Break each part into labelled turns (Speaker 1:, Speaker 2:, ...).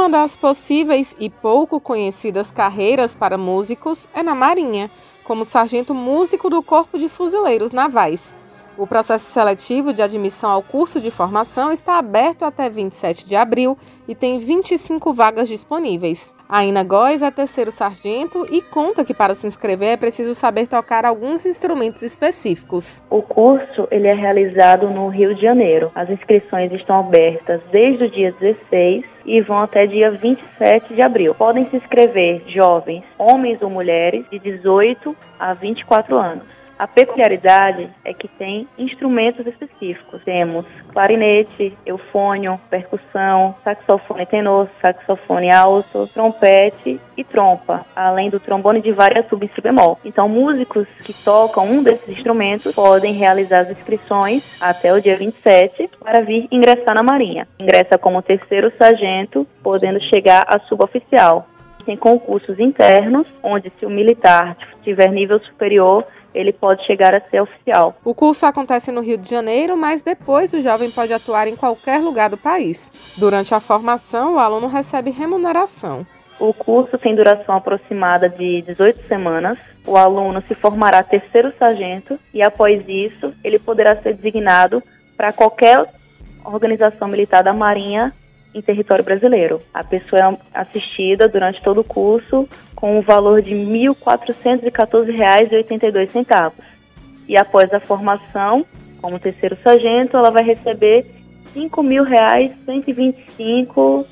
Speaker 1: Uma das possíveis e pouco conhecidas carreiras para músicos é na Marinha, como sargento músico do Corpo de Fuzileiros Navais. O processo seletivo de admissão ao curso de formação está aberto até 27 de abril e tem 25 vagas disponíveis. A Ina Góes é terceiro sargento e conta que para se inscrever é preciso saber tocar alguns instrumentos específicos.
Speaker 2: O curso ele é realizado no Rio de Janeiro. As inscrições estão abertas desde o dia 16 e vão até dia 27 de abril. Podem se inscrever jovens, homens ou mulheres de 18 a 24 anos. A peculiaridade é que tem instrumentos específicos. Temos clarinete, eufônio, percussão, saxofone tenor, saxofone alto, trompete e trompa, além do trombone de várias sub e. Então, músicos que tocam um desses instrumentos podem realizar as inscrições até o dia 27 para vir ingressar na Marinha. Ingressa como terceiro sargento, podendo chegar a suboficial. Tem concursos internos, onde se o militar tiver nível superior, ele pode chegar a ser oficial.
Speaker 1: O curso acontece no Rio de Janeiro, mas depois o jovem pode atuar em qualquer lugar do país. Durante a formação, o aluno recebe remuneração.
Speaker 2: O curso tem duração aproximada de 18 semanas. O aluno se formará terceiro sargento e, após isso, ele poderá ser designado para qualquer organização militar da Marinha em território brasileiro. A pessoa é assistida durante todo o curso com o valor de R$ 1.414,82. E após a formação, como terceiro sargento, ela vai receber R$ 5.125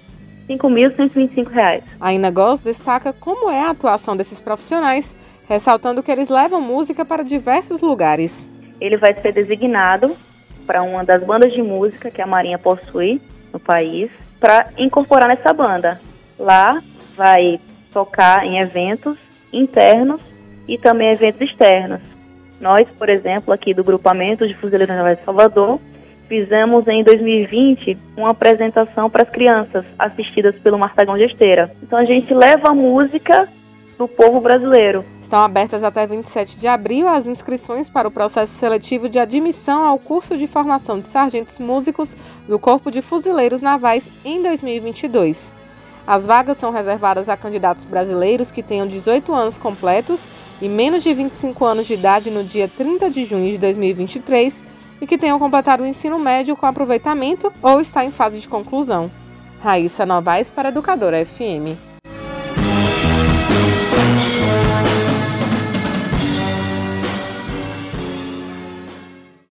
Speaker 2: R$ 5.125.
Speaker 1: A Inagos destaca como é a atuação desses profissionais, ressaltando que eles levam música para diversos lugares.
Speaker 2: Ele vai ser designado para uma das bandas de música que a Marinha possui no país para incorporar nessa banda. Lá vai tocar em eventos internos e também eventos externos. Nós, por exemplo, aqui do grupamento de Fuzileiros Navais de Salvador, fizemos em 2020 uma apresentação para as crianças assistidas pelo Martagão de Esteira. Então a gente leva a música do povo brasileiro.
Speaker 1: Estão abertas até 27 de abril as inscrições para o processo seletivo de admissão ao curso de formação de sargentos músicos do Corpo de Fuzileiros Navais em 2022. As vagas são reservadas a candidatos brasileiros que tenham 18 anos completos e menos de 25 anos de idade no dia 30 de junho de 2023 e que tenham completado o ensino médio com aproveitamento ou está em fase de conclusão. Raíssa Novaes para Educadora FM.